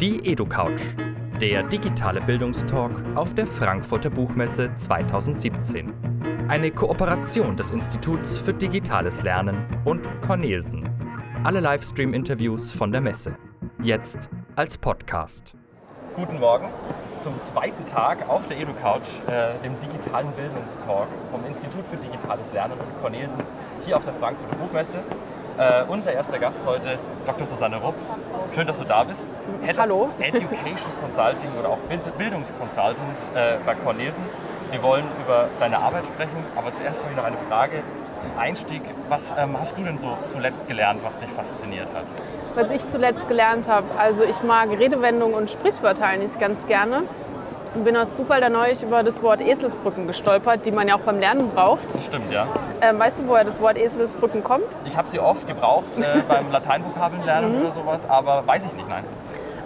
Die EduCouch, der digitale Bildungstalk auf der Frankfurter Buchmesse 2017. Eine Kooperation des Instituts für digitales Lernen und Cornelsen. Alle Livestream-Interviews von der Messe. Jetzt als Podcast. Guten Morgen zum zweiten Tag auf der EduCouch, äh, dem digitalen Bildungstalk vom Institut für digitales Lernen und Cornelsen hier auf der Frankfurter Buchmesse. Äh, unser erster Gast heute, Dr. Susanne Rupp. Schön, dass du da bist. Head Hallo. Education Consulting oder auch Bildungsconsultant äh, bei Cornelsen. Wir wollen über deine Arbeit sprechen, aber zuerst habe ich noch eine Frage zum Einstieg. Was ähm, hast du denn so zuletzt gelernt, was dich fasziniert hat? Was ich zuletzt gelernt habe, also ich mag Redewendungen und Sprichwörter eigentlich ganz gerne und bin aus Zufall da neulich über das Wort Eselsbrücken gestolpert, die man ja auch beim Lernen braucht. Das stimmt, ja. Ähm, weißt du, woher das Wort Eselsbrücken kommt? Ich habe sie oft gebraucht äh, beim Lateinvokabeln lernen mhm. oder sowas, aber weiß ich nicht, nein.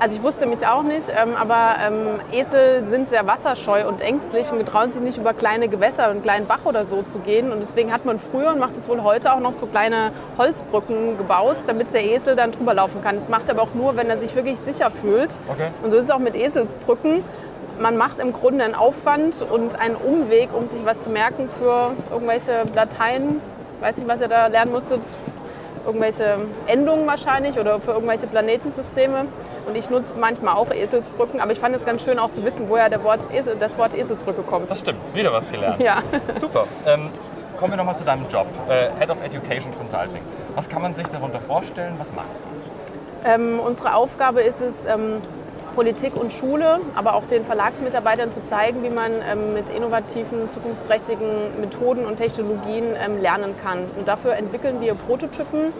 Also ich wusste mich auch nicht, ähm, aber ähm, Esel sind sehr wasserscheu und ängstlich und getrauen sich nicht über kleine Gewässer, einen kleinen Bach oder so zu gehen. Und deswegen hat man früher und macht es wohl heute auch noch so kleine Holzbrücken gebaut, damit der Esel dann drüber laufen kann. Das macht er aber auch nur, wenn er sich wirklich sicher fühlt. Okay. Und so ist es auch mit Eselsbrücken man macht im Grunde einen Aufwand und einen Umweg, um sich was zu merken für irgendwelche Dateien. Ich weiß nicht, was ihr da lernen musstet. Irgendwelche Endungen wahrscheinlich oder für irgendwelche Planetensysteme. Und ich nutze manchmal auch Eselsbrücken, aber ich fand es ganz schön auch zu wissen, woher Wort Esel, das Wort Eselsbrücke kommt. Das stimmt, wieder was gelernt. Ja. Super. Ähm, kommen wir nochmal zu deinem Job, äh, Head of Education Consulting. Was kann man sich darunter vorstellen? Was machst du? Ähm, unsere Aufgabe ist es, ähm, Politik und Schule, aber auch den Verlagsmitarbeitern zu zeigen, wie man ähm, mit innovativen, zukunftsträchtigen Methoden und Technologien ähm, lernen kann. Und dafür entwickeln wir Prototypen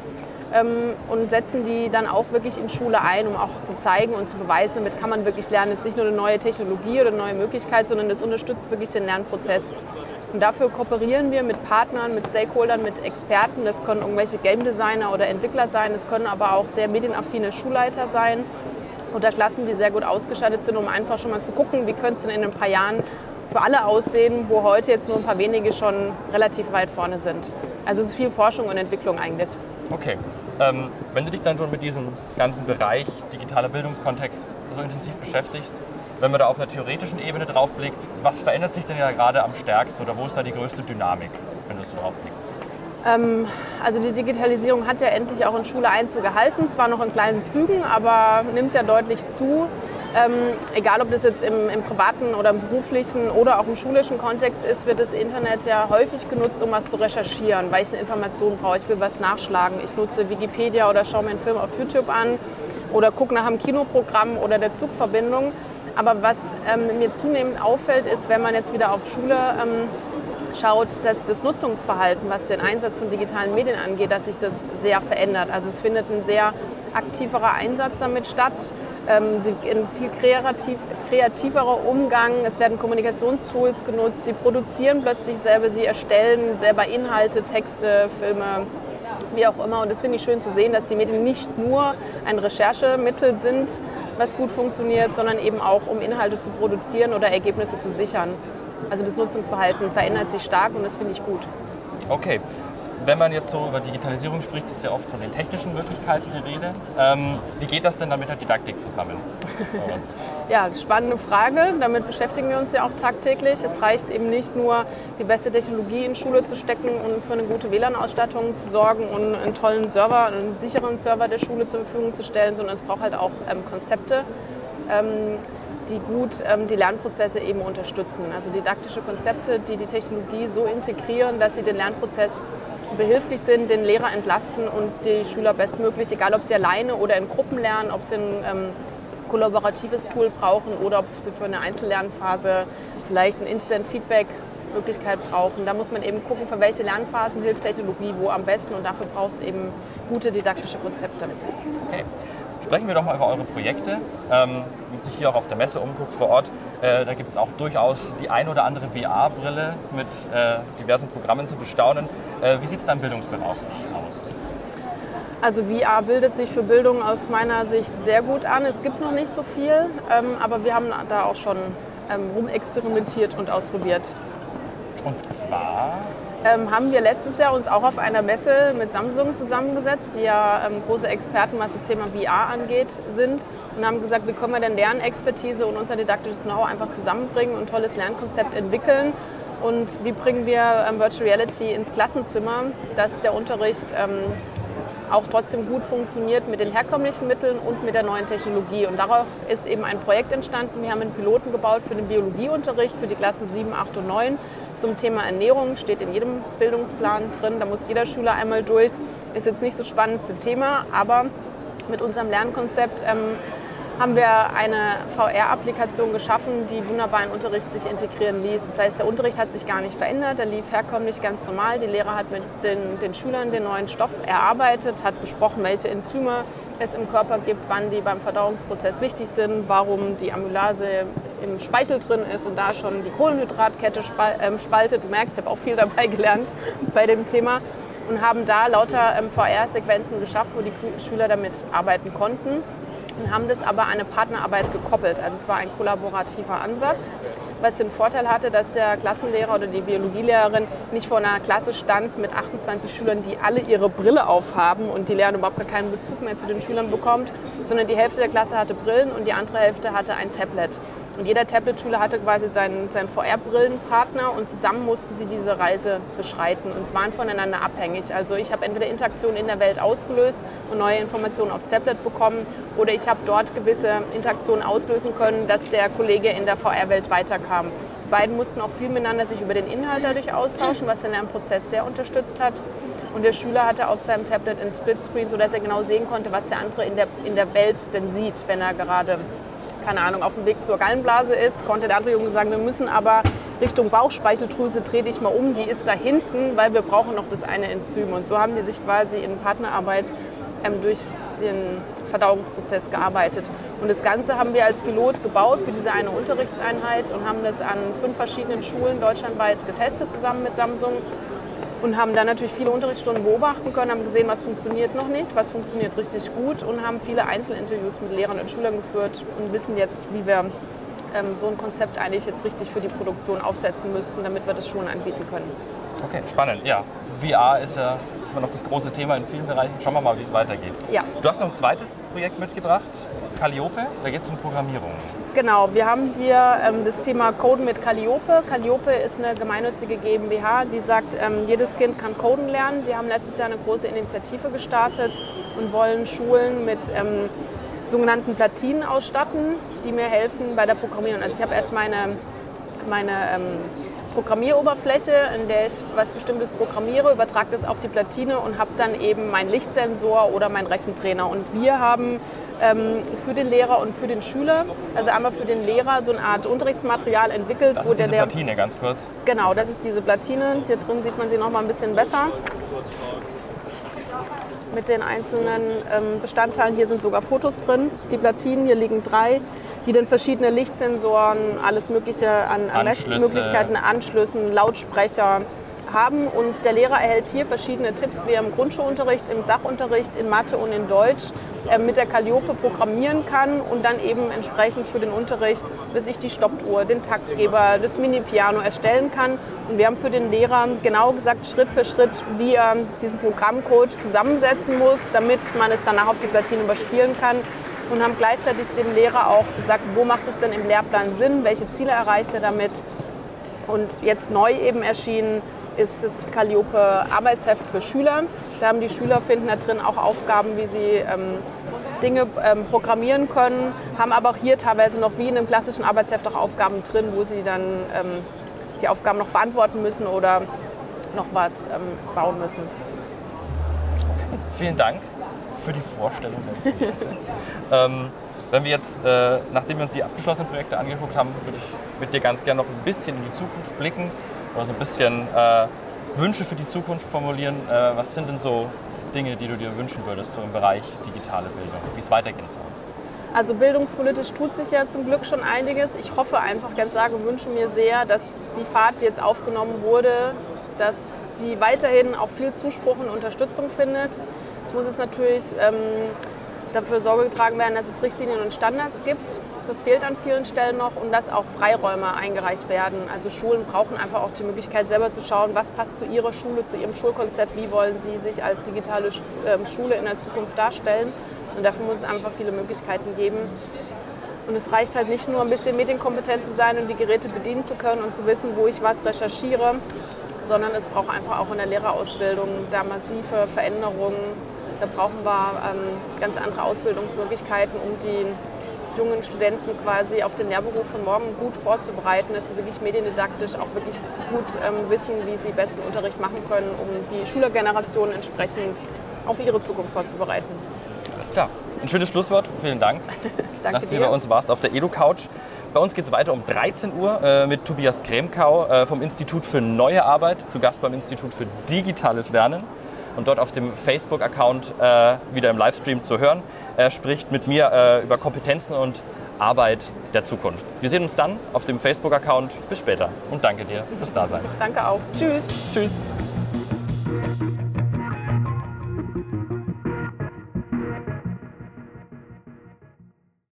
ähm, und setzen die dann auch wirklich in Schule ein, um auch zu zeigen und zu beweisen, damit kann man wirklich lernen. Es ist nicht nur eine neue Technologie oder eine neue Möglichkeit, sondern es unterstützt wirklich den Lernprozess. Und dafür kooperieren wir mit Partnern, mit Stakeholdern, mit Experten. Das können irgendwelche Game Designer oder Entwickler sein, es können aber auch sehr medienaffine Schulleiter sein oder Klassen, die sehr gut ausgestattet sind, um einfach schon mal zu gucken, wie könnte es denn in ein paar Jahren für alle aussehen, wo heute jetzt nur ein paar wenige schon relativ weit vorne sind. Also es ist viel Forschung und Entwicklung eigentlich. Okay. Ähm, wenn du dich dann schon mit diesem ganzen Bereich digitaler Bildungskontext so intensiv beschäftigst, wenn man da auf einer theoretischen Ebene drauf blickt, was verändert sich denn ja gerade am stärksten oder wo ist da die größte Dynamik, wenn du so drauf blickst? Ähm, also die Digitalisierung hat ja endlich auch in Schule Einzug gehalten, zwar noch in kleinen Zügen, aber nimmt ja deutlich zu. Ähm, egal ob das jetzt im, im, privaten oder im beruflichen oder auch im schulischen Kontext ist, wird das Internet ja häufig genutzt, um was zu recherchieren, weil ich eine Information brauche, ich will was nachschlagen. Ich nutze Wikipedia oder schaue mir einen Film auf YouTube an oder gucke nach einem Kinoprogramm oder der Zugverbindung. Aber was ähm, mir zunehmend auffällt, ist, wenn man jetzt wieder auf Schule ähm, schaut, dass das Nutzungsverhalten, was den Einsatz von digitalen Medien angeht, dass sich das sehr verändert. Also es findet ein sehr aktiverer Einsatz damit statt. Ähm, ein viel kreativ, kreativerer Umgang. Es werden Kommunikationstools genutzt. Sie produzieren plötzlich selber, sie erstellen selber Inhalte, Texte, Filme, wie auch immer. Und das finde ich schön zu sehen, dass die Medien nicht nur ein Recherchemittel sind, was gut funktioniert, sondern eben auch, um Inhalte zu produzieren oder Ergebnisse zu sichern. Also das Nutzungsverhalten verändert sich stark und das finde ich gut. Okay. Wenn man jetzt so über Digitalisierung spricht, ist ja oft von den technischen Möglichkeiten die Rede. Ähm, wie geht das denn dann mit der Didaktik zusammen? ja, spannende Frage. Damit beschäftigen wir uns ja auch tagtäglich. Es reicht eben nicht nur, die beste Technologie in Schule zu stecken und für eine gute WLAN-Ausstattung zu sorgen und einen tollen Server, einen sicheren Server der Schule zur Verfügung zu stellen, sondern es braucht halt auch ähm, Konzepte. Ähm, die gut ähm, die Lernprozesse eben unterstützen. Also didaktische Konzepte, die die Technologie so integrieren, dass sie den Lernprozess behilflich sind, den Lehrer entlasten und die Schüler bestmöglich, egal ob sie alleine oder in Gruppen lernen, ob sie ein ähm, kollaboratives Tool brauchen oder ob sie für eine Einzellernphase vielleicht ein Instant-Feedback Möglichkeit brauchen. Da muss man eben gucken, für welche Lernphasen hilft Technologie wo am besten und dafür braucht es eben gute didaktische Konzepte. Okay. Sprechen wir doch mal über eure Projekte. Ähm, wenn man sich hier auch auf der Messe umguckt vor Ort, äh, da gibt es auch durchaus die ein oder andere VR-Brille mit äh, diversen Programmen zu bestaunen. Äh, wie sieht es da im Bildungsbereich aus? Also VR bildet sich für Bildung aus meiner Sicht sehr gut an. Es gibt noch nicht so viel, ähm, aber wir haben da auch schon ähm, rumexperimentiert und ausprobiert. Und zwar? Ähm, haben wir letztes Jahr uns auch auf einer Messe mit Samsung zusammengesetzt, die ja ähm, große Experten, was das Thema VR angeht, sind und haben gesagt, wie können wir denn deren Expertise und unser didaktisches Know-how einfach zusammenbringen und ein tolles Lernkonzept entwickeln und wie bringen wir ähm, Virtual Reality ins Klassenzimmer, dass der Unterricht ähm, auch trotzdem gut funktioniert mit den herkömmlichen Mitteln und mit der neuen Technologie. Und darauf ist eben ein Projekt entstanden. Wir haben einen Piloten gebaut für den Biologieunterricht für die Klassen 7, 8 und 9 zum Thema Ernährung. Steht in jedem Bildungsplan drin. Da muss jeder Schüler einmal durch. Ist jetzt nicht so spannendste Thema, aber mit unserem Lernkonzept ähm, haben wir eine VR-Applikation geschaffen, die wunderbar in Unterricht sich integrieren ließ. Das heißt, der Unterricht hat sich gar nicht verändert, der lief herkömmlich ganz normal. Die Lehrer hat mit den, den Schülern den neuen Stoff erarbeitet, hat besprochen, welche Enzyme es im Körper gibt, wann die beim Verdauungsprozess wichtig sind, warum die Amylase im Speichel drin ist und da schon die Kohlenhydratkette ähm, spaltet. Du merkst, ich habe auch viel dabei gelernt bei dem Thema und haben da lauter ähm, VR-Sequenzen geschafft, wo die Schüler damit arbeiten konnten und haben das aber eine Partnerarbeit gekoppelt. Also es war ein kollaborativer Ansatz, was den Vorteil hatte, dass der Klassenlehrer oder die Biologielehrerin nicht vor einer Klasse stand mit 28 Schülern, die alle ihre Brille aufhaben und die Lehrerin überhaupt keinen Bezug mehr zu den Schülern bekommt, sondern die Hälfte der Klasse hatte Brillen und die andere Hälfte hatte ein Tablet. Und jeder Tablet-Schüler hatte quasi seinen, seinen VR-Brillenpartner und zusammen mussten sie diese Reise beschreiten und waren voneinander abhängig. Also ich habe entweder Interaktionen in der Welt ausgelöst und neue Informationen aufs Tablet bekommen oder ich habe dort gewisse Interaktionen auslösen können, dass der Kollege in der VR-Welt weiterkam. Die beiden mussten auch viel miteinander sich über den Inhalt dadurch austauschen, was den Lernprozess sehr unterstützt hat. Und der Schüler hatte auf seinem Tablet einen Splitscreen, sodass er genau sehen konnte, was der andere in der, in der Welt denn sieht, wenn er gerade keine Ahnung, auf dem Weg zur Gallenblase ist, konnte der andere Junge sagen, wir müssen aber Richtung Bauchspeicheldrüse, dreh dich mal um, die ist da hinten, weil wir brauchen noch das eine Enzym. Und so haben die sich quasi in Partnerarbeit ähm, durch den Verdauungsprozess gearbeitet. Und das Ganze haben wir als Pilot gebaut für diese eine Unterrichtseinheit und haben das an fünf verschiedenen Schulen deutschlandweit getestet zusammen mit Samsung und haben dann natürlich viele Unterrichtsstunden beobachten können, haben gesehen, was funktioniert noch nicht, was funktioniert richtig gut und haben viele Einzelinterviews mit Lehrern und Schülern geführt und wissen jetzt, wie wir ähm, so ein Konzept eigentlich jetzt richtig für die Produktion aufsetzen müssten, damit wir das Schulen anbieten können. Okay, spannend. Ja, VR ist ja immer noch das große Thema in vielen Bereichen. Schauen wir mal, wie es weitergeht. Ja. Du hast noch ein zweites Projekt mitgebracht, Calliope. Da geht es um Programmierung. Genau, wir haben hier ähm, das Thema Coden mit Calliope. Calliope ist eine gemeinnützige GmbH, die sagt, ähm, jedes Kind kann Coden lernen. Die haben letztes Jahr eine große Initiative gestartet und wollen Schulen mit ähm, sogenannten Platinen ausstatten, die mir helfen bei der Programmierung. Also ich habe erst meine, meine ähm, Programmieroberfläche, in der ich was Bestimmtes programmiere, übertrage das auf die Platine und habe dann eben meinen Lichtsensor oder meinen Rechentrainer. Und wir haben für den Lehrer und für den Schüler. Also einmal für den Lehrer so eine Art Unterrichtsmaterial entwickelt. Das wo ist der diese Lehrer- Platine, ganz kurz. Genau, das ist diese Platine. Hier drin sieht man sie noch mal ein bisschen besser. Mit den einzelnen ähm, Bestandteilen. Hier sind sogar Fotos drin. Die Platinen, hier liegen drei, die dann verschiedene Lichtsensoren, alles Mögliche an, an Anschlüsse. Messmöglichkeiten, Anschlüssen, Lautsprecher haben. Und der Lehrer erhält hier verschiedene Tipps, wie er im Grundschulunterricht, im Sachunterricht, in Mathe und in Deutsch äh, mit der Calliope programmieren kann und dann eben entsprechend für den Unterricht, bis ich die Stoppuhr, den Taktgeber, das Mini-Piano erstellen kann. Und wir haben für den Lehrer genau gesagt, Schritt für Schritt, wie er diesen Programmcode zusammensetzen muss, damit man es danach auf die Platine überspielen kann. Und haben gleichzeitig dem Lehrer auch gesagt, wo macht es denn im Lehrplan Sinn, welche Ziele erreicht er damit. Und jetzt neu eben erschienen ist das Calliope Arbeitsheft für Schüler. Da haben die Schüler finden da drin auch Aufgaben, wie sie ähm, Dinge ähm, programmieren können, haben aber auch hier teilweise noch wie in einem klassischen Arbeitsheft auch Aufgaben drin, wo sie dann ähm, die Aufgaben noch beantworten müssen oder noch was ähm, bauen müssen. Vielen Dank für die Vorstellung ähm, wenn wir jetzt, äh, nachdem wir uns die abgeschlossenen Projekte angeguckt haben, würde ich mit dir ganz gerne noch ein bisschen in die Zukunft blicken oder so ein bisschen äh, Wünsche für die Zukunft formulieren. Äh, was sind denn so Dinge, die du dir wünschen würdest, so im Bereich digitale Bildung, wie es weitergehen soll? Also bildungspolitisch tut sich ja zum Glück schon einiges. Ich hoffe einfach ganz arg und wünsche mir sehr, dass die Fahrt, die jetzt aufgenommen wurde, dass die weiterhin auch viel Zuspruch und Unterstützung findet. Es muss jetzt natürlich ähm, dafür Sorge getragen werden, dass es Richtlinien und Standards gibt. Das fehlt an vielen Stellen noch und dass auch Freiräume eingereicht werden. Also Schulen brauchen einfach auch die Möglichkeit, selber zu schauen, was passt zu ihrer Schule, zu ihrem Schulkonzept, wie wollen sie sich als digitale ähm, Schule in der Zukunft darstellen. Und dafür muss es einfach viele Möglichkeiten geben. Und es reicht halt nicht nur ein bisschen medienkompetent zu sein und die Geräte bedienen zu können und zu wissen, wo ich was recherchiere, sondern es braucht einfach auch in der Lehrerausbildung da massive Veränderungen. Da brauchen wir ähm, ganz andere Ausbildungsmöglichkeiten, um die jungen Studenten quasi auf den Lehrberuf von morgen gut vorzubereiten, dass sie wirklich mediendidaktisch auch wirklich gut ähm, wissen, wie sie besten Unterricht machen können, um die Schülergeneration entsprechend auf ihre Zukunft vorzubereiten. Alles klar. Ein schönes Schlusswort. Vielen Dank, Danke dass du dir. hier bei uns warst auf der Edu-Couch. Bei uns geht es weiter um 13 Uhr äh, mit Tobias Kremkau äh, vom Institut für Neue Arbeit, zu Gast beim Institut für Digitales Lernen und dort auf dem Facebook-Account äh, wieder im Livestream zu hören. Er spricht mit mir äh, über Kompetenzen und Arbeit der Zukunft. Wir sehen uns dann auf dem Facebook-Account. Bis später und danke dir fürs Dasein. Danke auch. Tschüss. Tschüss.